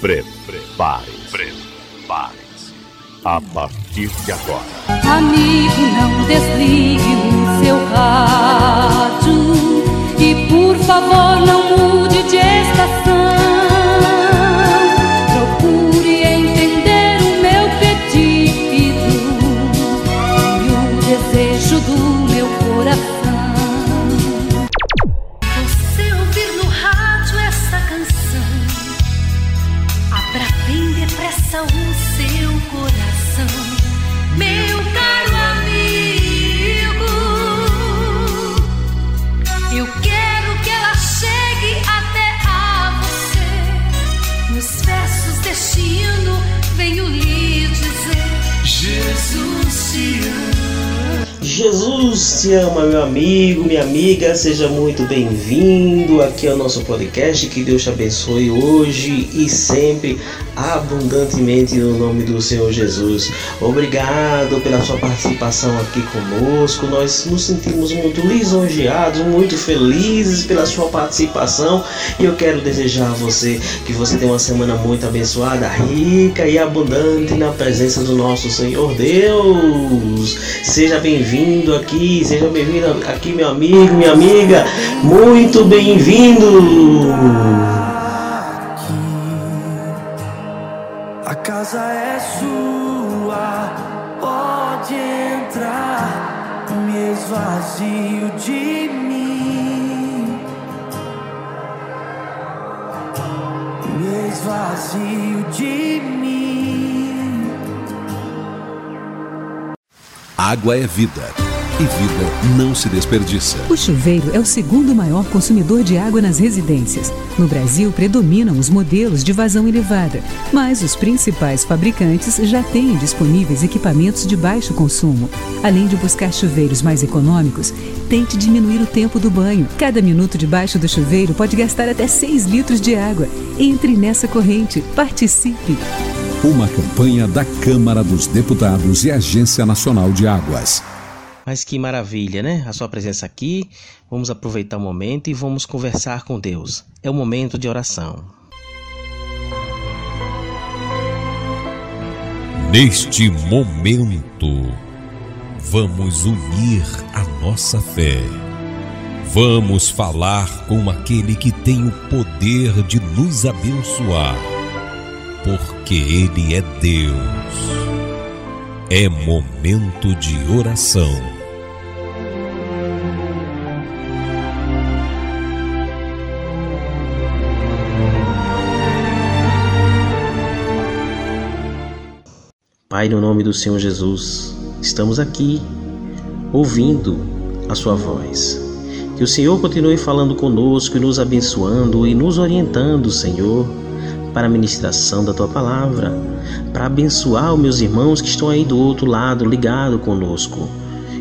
Prepare-se. Prepare-se. A partir de agora. Amigo, não desligue o seu rádio. E por favor, não mude depressa o seu coração Meu caro amigo. Eu quero que ela chegue até a você. Nos versos deste hino venho lhe dizer Jesus te ama. Jesus te ama, meu amigo, minha amiga, seja muito bem-vindo aqui ao nosso podcast. Que Deus te abençoe hoje e sempre abundantemente no nome do Senhor Jesus. Obrigado pela sua participação aqui conosco. Nós nos sentimos muito lisonjeados, muito felizes pela sua participação e eu quero desejar a você que você tenha uma semana muito abençoada, rica e abundante na presença do nosso Senhor Deus. Seja bem-vindo aqui, seja bem-vindo aqui, meu amigo, minha amiga. Muito bem-vindo. Casa é sua, pode entrar, me esvazio de mim. Me esvazio de mim. Água é vida. E vida não se desperdiça. O chuveiro é o segundo maior consumidor de água nas residências. No Brasil, predominam os modelos de vazão elevada, mas os principais fabricantes já têm disponíveis equipamentos de baixo consumo. Além de buscar chuveiros mais econômicos, tente diminuir o tempo do banho. Cada minuto debaixo do chuveiro pode gastar até 6 litros de água. Entre nessa corrente. Participe! Uma campanha da Câmara dos Deputados e Agência Nacional de Águas. Mas que maravilha, né? A sua presença aqui. Vamos aproveitar o momento e vamos conversar com Deus. É o momento de oração. Neste momento, vamos unir a nossa fé. Vamos falar com aquele que tem o poder de nos abençoar, porque Ele é Deus. É momento de oração. Pai, no nome do Senhor Jesus, estamos aqui ouvindo a Sua voz. Que o Senhor continue falando conosco e nos abençoando e nos orientando, Senhor, para a ministração da Tua palavra, para abençoar os meus irmãos que estão aí do outro lado, ligado conosco.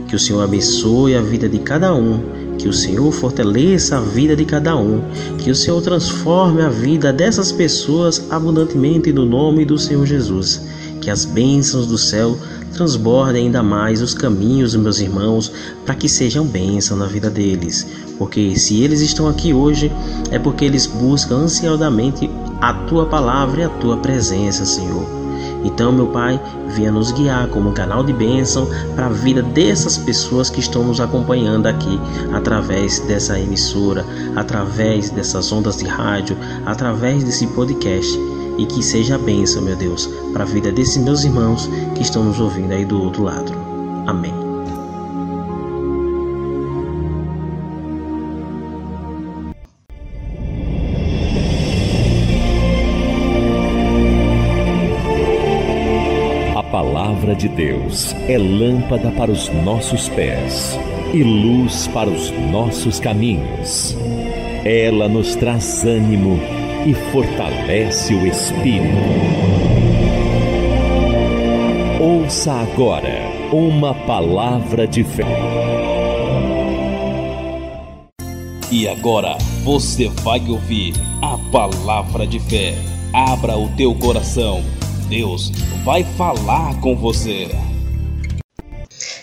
Que o Senhor abençoe a vida de cada um, que o Senhor fortaleça a vida de cada um, que o Senhor transforme a vida dessas pessoas abundantemente no nome do Senhor Jesus. Que as bênçãos do céu transbordem ainda mais os caminhos dos meus irmãos para que sejam bênção na vida deles. Porque se eles estão aqui hoje, é porque eles buscam ansiosamente a tua palavra e a tua presença, Senhor. Então, meu Pai, venha nos guiar como um canal de bênção para a vida dessas pessoas que estão nos acompanhando aqui através dessa emissora, através dessas ondas de rádio, através desse podcast. E que seja bênção, meu Deus, para a vida desses meus irmãos que estão nos ouvindo aí do outro lado. Amém. A palavra de Deus é lâmpada para os nossos pés e luz para os nossos caminhos. Ela nos traz ânimo e fortalece o espírito. Ouça agora uma palavra de fé. E agora você vai ouvir a palavra de fé. Abra o teu coração. Deus vai falar com você.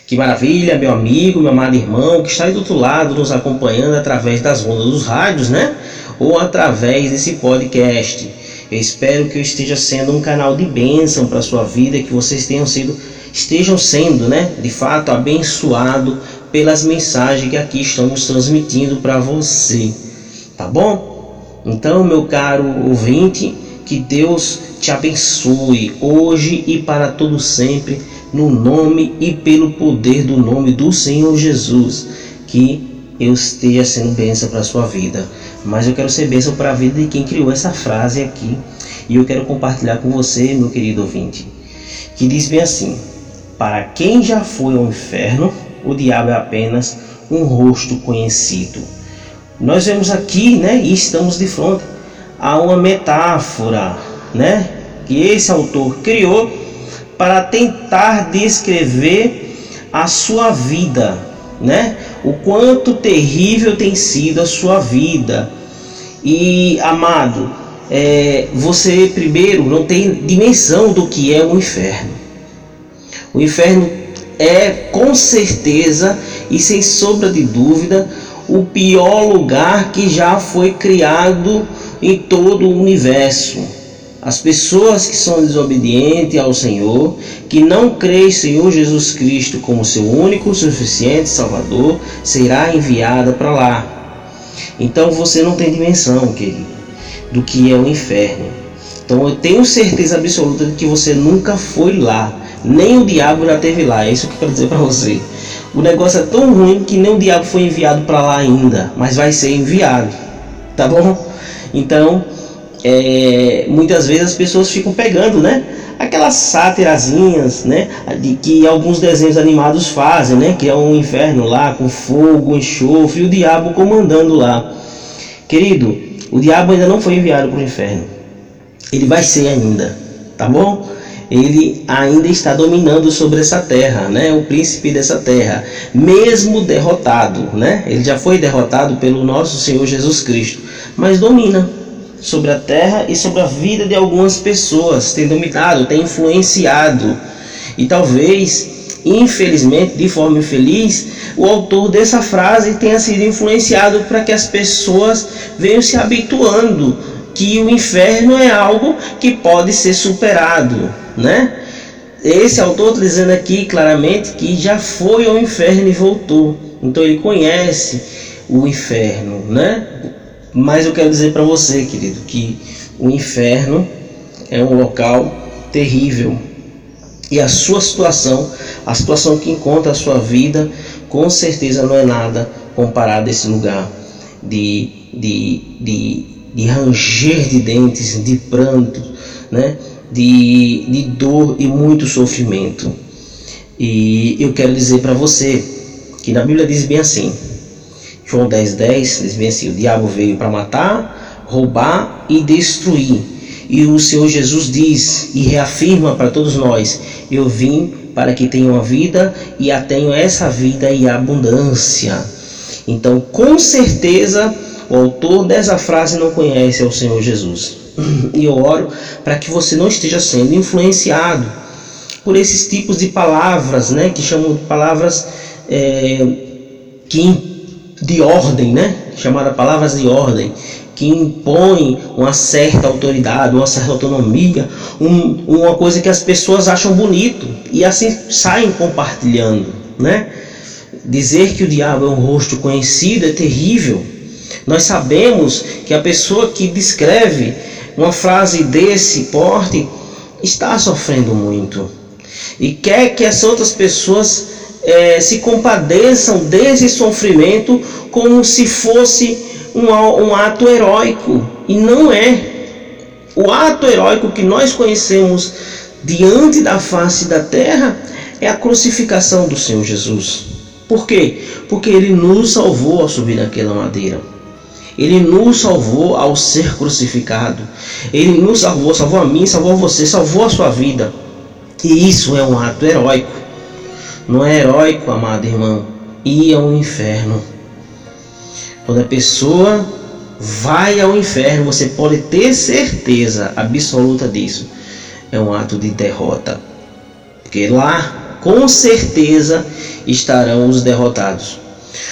Que maravilha, meu amigo, meu amado irmão, que está aí do outro lado nos acompanhando através das ondas dos rádios, né? Ou através desse podcast. Eu espero que eu esteja sendo um canal de bênção para a sua vida, que vocês tenham sido, estejam sendo, né, de fato, abençoado pelas mensagens que aqui estamos transmitindo para você. Tá bom? Então, meu caro ouvinte, que Deus te abençoe hoje e para todo sempre, no nome e pelo poder do nome do Senhor Jesus. Que eu esteja sendo bênção para a sua vida. Mas eu quero ser bênção para a vida de quem criou essa frase aqui. E eu quero compartilhar com você, meu querido ouvinte. Que diz bem assim: Para quem já foi ao inferno, o diabo é apenas um rosto conhecido. Nós vemos aqui, né, e estamos de frente a uma metáfora, né, que esse autor criou para tentar descrever a sua vida, né? O quanto terrível tem sido a sua vida. E amado, é, você primeiro não tem dimensão do que é o inferno. O inferno é com certeza e sem sombra de dúvida o pior lugar que já foi criado em todo o universo. As pessoas que são desobedientes ao Senhor, que não creem em Senhor Jesus Cristo como seu único, suficiente Salvador, será enviada para lá. Então você não tem dimensão, querido, do que é o inferno. Então eu tenho certeza absoluta de que você nunca foi lá, nem o diabo já teve lá. É isso que eu quero dizer para você. O negócio é tão ruim que nem o diabo foi enviado para lá ainda, mas vai ser enviado, tá bom? Então é, muitas vezes as pessoas ficam pegando, né? Aquelas sátirazinhas, né? De que alguns desenhos animados fazem, né? Que é um inferno lá com fogo, enxofre e o diabo comandando lá. Querido, o diabo ainda não foi enviado para o inferno. Ele vai ser ainda, tá bom? Ele ainda está dominando sobre essa terra, né? O príncipe dessa terra, mesmo derrotado, né? Ele já foi derrotado pelo nosso Senhor Jesus Cristo, mas domina sobre a terra e sobre a vida de algumas pessoas, tem dominado, tem influenciado. E talvez, infelizmente, de forma infeliz, o autor dessa frase tenha sido influenciado para que as pessoas venham se habituando que o inferno é algo que pode ser superado, né? Esse autor está dizendo aqui claramente que já foi ao inferno e voltou. Então ele conhece o inferno, né? Mas eu quero dizer para você, querido, que o inferno é um local terrível. E a sua situação, a situação que encontra a sua vida, com certeza não é nada comparado a esse lugar de, de, de, de ranger de dentes, de pranto, né? de, de dor e muito sofrimento. E eu quero dizer para você que na Bíblia diz bem assim: João 10, 10 diz bem assim: o diabo veio para matar, roubar e destruir. E o Senhor Jesus diz e reafirma para todos nós: Eu vim para que tenham a vida e a tenham essa vida e abundância. Então, com certeza, o autor dessa frase não conhece o Senhor Jesus. E eu oro para que você não esteja sendo influenciado por esses tipos de palavras, né, que chamam de palavras é, que de ordem, né? chamada palavras de ordem, que impõem uma certa autoridade, uma certa autonomia, um, uma coisa que as pessoas acham bonito e assim saem compartilhando, né? Dizer que o diabo é um rosto conhecido é terrível. Nós sabemos que a pessoa que descreve uma frase desse porte está sofrendo muito e quer que as outras pessoas é, se compadeçam desse sofrimento como se fosse um, um ato heróico. E não é. O ato heróico que nós conhecemos diante da face da terra é a crucificação do Senhor Jesus. Por quê? Porque ele nos salvou ao subir naquela madeira. Ele nos salvou ao ser crucificado. Ele nos salvou, salvou a mim, salvou a você, salvou a sua vida. E isso é um ato heróico. Não é heróico, amado irmão, ir ao inferno. Quando a pessoa vai ao inferno, você pode ter certeza absoluta disso. É um ato de derrota. Porque lá, com certeza, estarão os derrotados.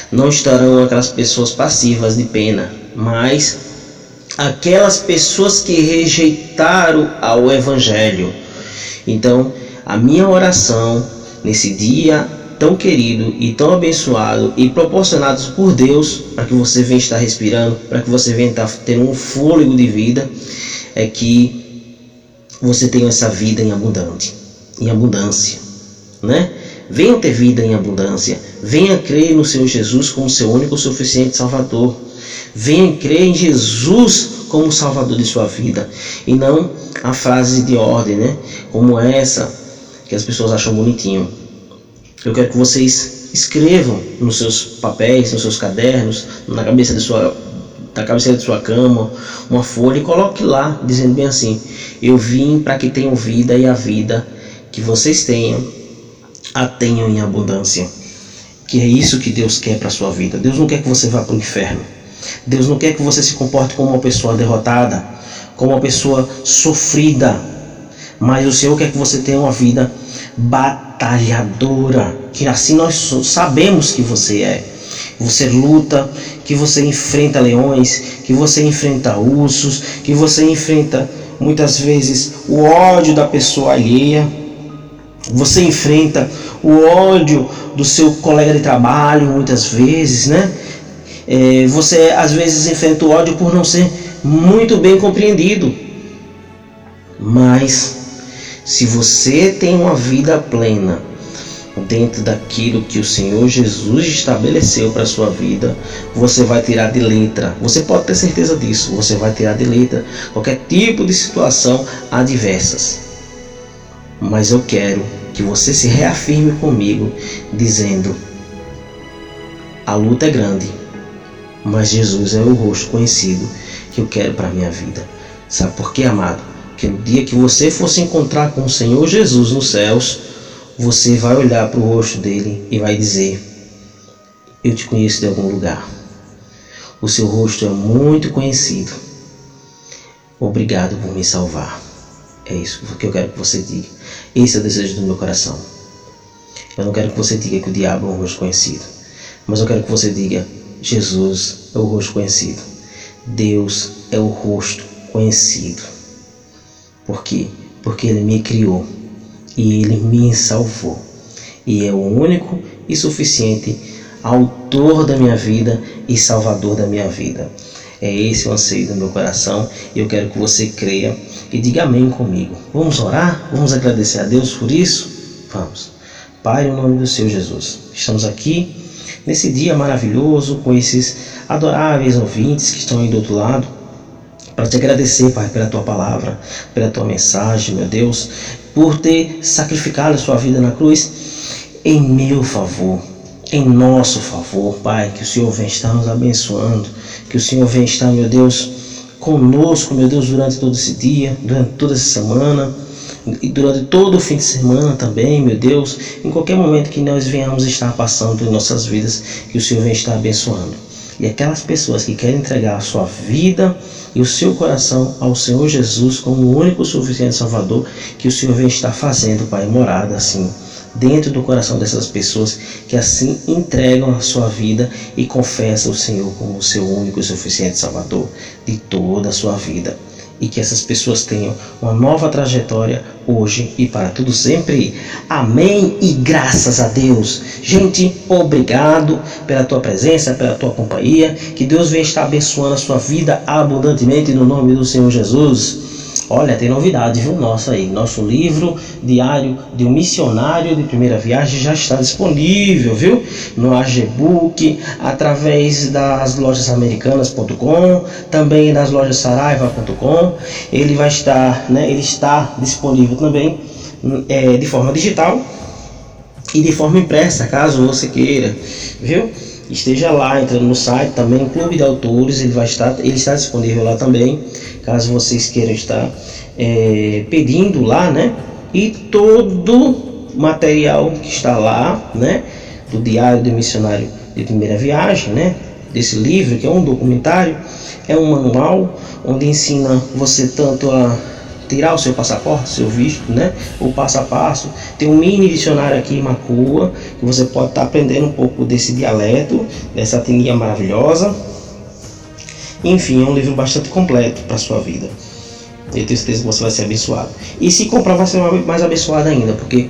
Não estarão aquelas pessoas passivas de pena, mas aquelas pessoas que rejeitaram ao Evangelho. Então, a minha oração nesse dia tão querido e tão abençoado e proporcionados por Deus para que você venha estar respirando, para que você venha estar tendo um fôlego de vida, é que você tenha essa vida em abundante, em abundância, né? Venha ter vida em abundância, venha crer no Senhor Jesus como seu único suficiente Salvador. Venha crer em Jesus como Salvador de sua vida e não a frase de ordem, né? Como essa que as pessoas acham bonitinho. Eu quero que vocês escrevam nos seus papéis, nos seus cadernos, na cabeça de sua da cabeceira de sua cama, uma folha e coloque lá, dizendo bem assim: Eu vim para que tenham vida e a vida que vocês tenham, a tenham em abundância. Que é isso que Deus quer para sua vida. Deus não quer que você vá para o inferno. Deus não quer que você se comporte como uma pessoa derrotada, como uma pessoa sofrida. Mas o Senhor quer que você tenha uma vida batalhadora, que assim nós sabemos que você é. Você luta, que você enfrenta leões, que você enfrenta ursos, que você enfrenta muitas vezes o ódio da pessoa alheia. Você enfrenta o ódio do seu colega de trabalho, muitas vezes, né? É, você às vezes enfrenta o ódio por não ser muito bem compreendido. Mas se você tem uma vida plena dentro daquilo que o Senhor Jesus estabeleceu para sua vida, você vai tirar de letra. Você pode ter certeza disso. Você vai tirar de letra qualquer tipo de situação adversas. Mas eu quero que você se reafirme comigo, dizendo: a luta é grande, mas Jesus é o rosto conhecido que eu quero para minha vida. Sabe por quê, amado? Que no dia que você for se encontrar com o Senhor Jesus nos céus, você vai olhar para o rosto dele e vai dizer: Eu te conheço de algum lugar. O seu rosto é muito conhecido. Obrigado por me salvar. É isso que eu quero que você diga. Esse é o desejo do meu coração. Eu não quero que você diga que o diabo é um rosto conhecido, mas eu quero que você diga: Jesus é o rosto conhecido. Deus é o rosto conhecido. Por quê? Porque Ele me criou e Ele me salvou. E é o único e suficiente autor da minha vida e salvador da minha vida. É esse o anseio do meu coração e eu quero que você creia e diga amém comigo. Vamos orar? Vamos agradecer a Deus por isso? Vamos. Pai, em nome do Senhor Jesus, estamos aqui nesse dia maravilhoso com esses adoráveis ouvintes que estão aí do outro lado para te agradecer, Pai, pela tua palavra, pela tua mensagem, meu Deus, por ter sacrificado a sua vida na cruz em meu favor, em nosso favor, Pai, que o Senhor venha estar nos abençoando, que o Senhor venha estar, meu Deus, conosco, meu Deus, durante todo esse dia, durante toda essa semana e durante todo o fim de semana também, meu Deus, em qualquer momento que nós venhamos estar passando em nossas vidas, que o Senhor venha estar abençoando. E aquelas pessoas que querem entregar a sua vida e o seu coração ao Senhor Jesus como o único suficiente Salvador, que o Senhor venha estar fazendo, Pai, morada assim dentro do coração dessas pessoas que assim entregam a sua vida e confessam o Senhor como o seu único e suficiente Salvador de toda a sua vida e que essas pessoas tenham uma nova trajetória hoje e para tudo sempre. Amém e graças a Deus. Gente, obrigado pela tua presença, pela tua companhia. Que Deus venha estar abençoando a sua vida abundantemente no nome do Senhor Jesus. Olha, tem novidade, viu? Nossa aí, nosso livro diário de um missionário de primeira viagem já está disponível, viu? No Agebook, através das lojas americanas.com, também nas lojas saraiva.com. Ele vai estar, né? Ele está disponível também é, de forma digital e de forma impressa, caso você queira, viu? Esteja lá entrando no site também Clube de Autores ele vai estar ele está disponível lá também caso vocês queiram estar é, pedindo lá né? E todo material que está lá né? Do diário do missionário de primeira viagem né? Desse livro que é um documentário é um manual onde ensina você tanto a tirar o seu passaporte, seu visto, né? O passo a passo. Tem um mini dicionário aqui em Macua, que você pode estar tá aprendendo um pouco desse dialeto, dessa etnia maravilhosa. Enfim, é um livro bastante completo para sua vida. Eu tenho certeza que você vai ser abençoado. E se comprar, vai ser mais abençoado ainda, porque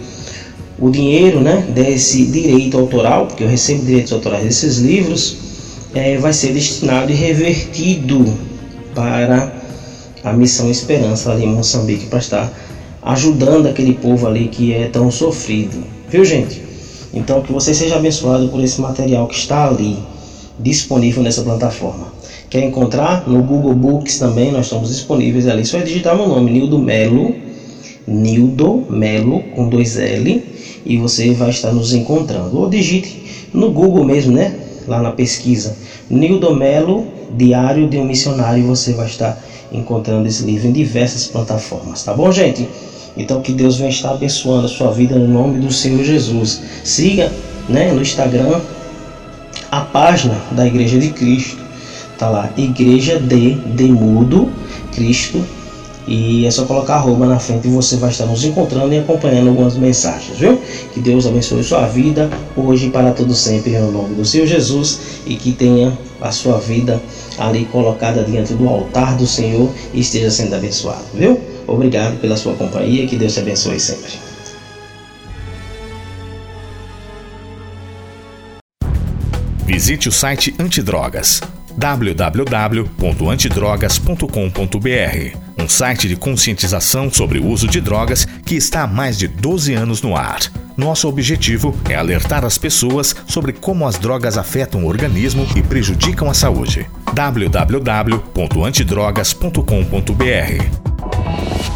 o dinheiro né, desse direito autoral, porque eu recebo direitos autorais desses livros, é, vai ser destinado e revertido para a missão Esperança ali em Moçambique, para estar ajudando aquele povo ali que é tão sofrido. Viu, gente? Então, que você seja abençoado por esse material que está ali, disponível nessa plataforma. Quer encontrar? No Google Books também nós estamos disponíveis ali. Só é digitar meu nome, Nildo Melo, Nildo Melo, com dois L, e você vai estar nos encontrando. Ou digite no Google mesmo, né? Lá na pesquisa. Nildo Melo, Diário de um Missionário, você vai estar encontrando esse livro em diversas plataformas, tá bom, gente? Então que Deus venha estar abençoando a sua vida no nome do Senhor Jesus. Siga, né, no Instagram a página da Igreja de Cristo. Tá lá, Igreja de Demudo Cristo. E é só colocar arroba na frente e você vai estar nos encontrando e acompanhando algumas mensagens, viu? Que Deus abençoe sua vida hoje e para todo sempre, no nome do Senhor Jesus, e que tenha a sua vida ali colocada diante do altar do Senhor e esteja sendo abençoado, viu? Obrigado pela sua companhia, que Deus te abençoe sempre. Visite o site Antidrogas www.antidrogas.com.br, um site de conscientização sobre o uso de drogas que está há mais de 12 anos no ar. Nosso objetivo é alertar as pessoas sobre como as drogas afetam o organismo e prejudicam a saúde. www.antidrogas.com.br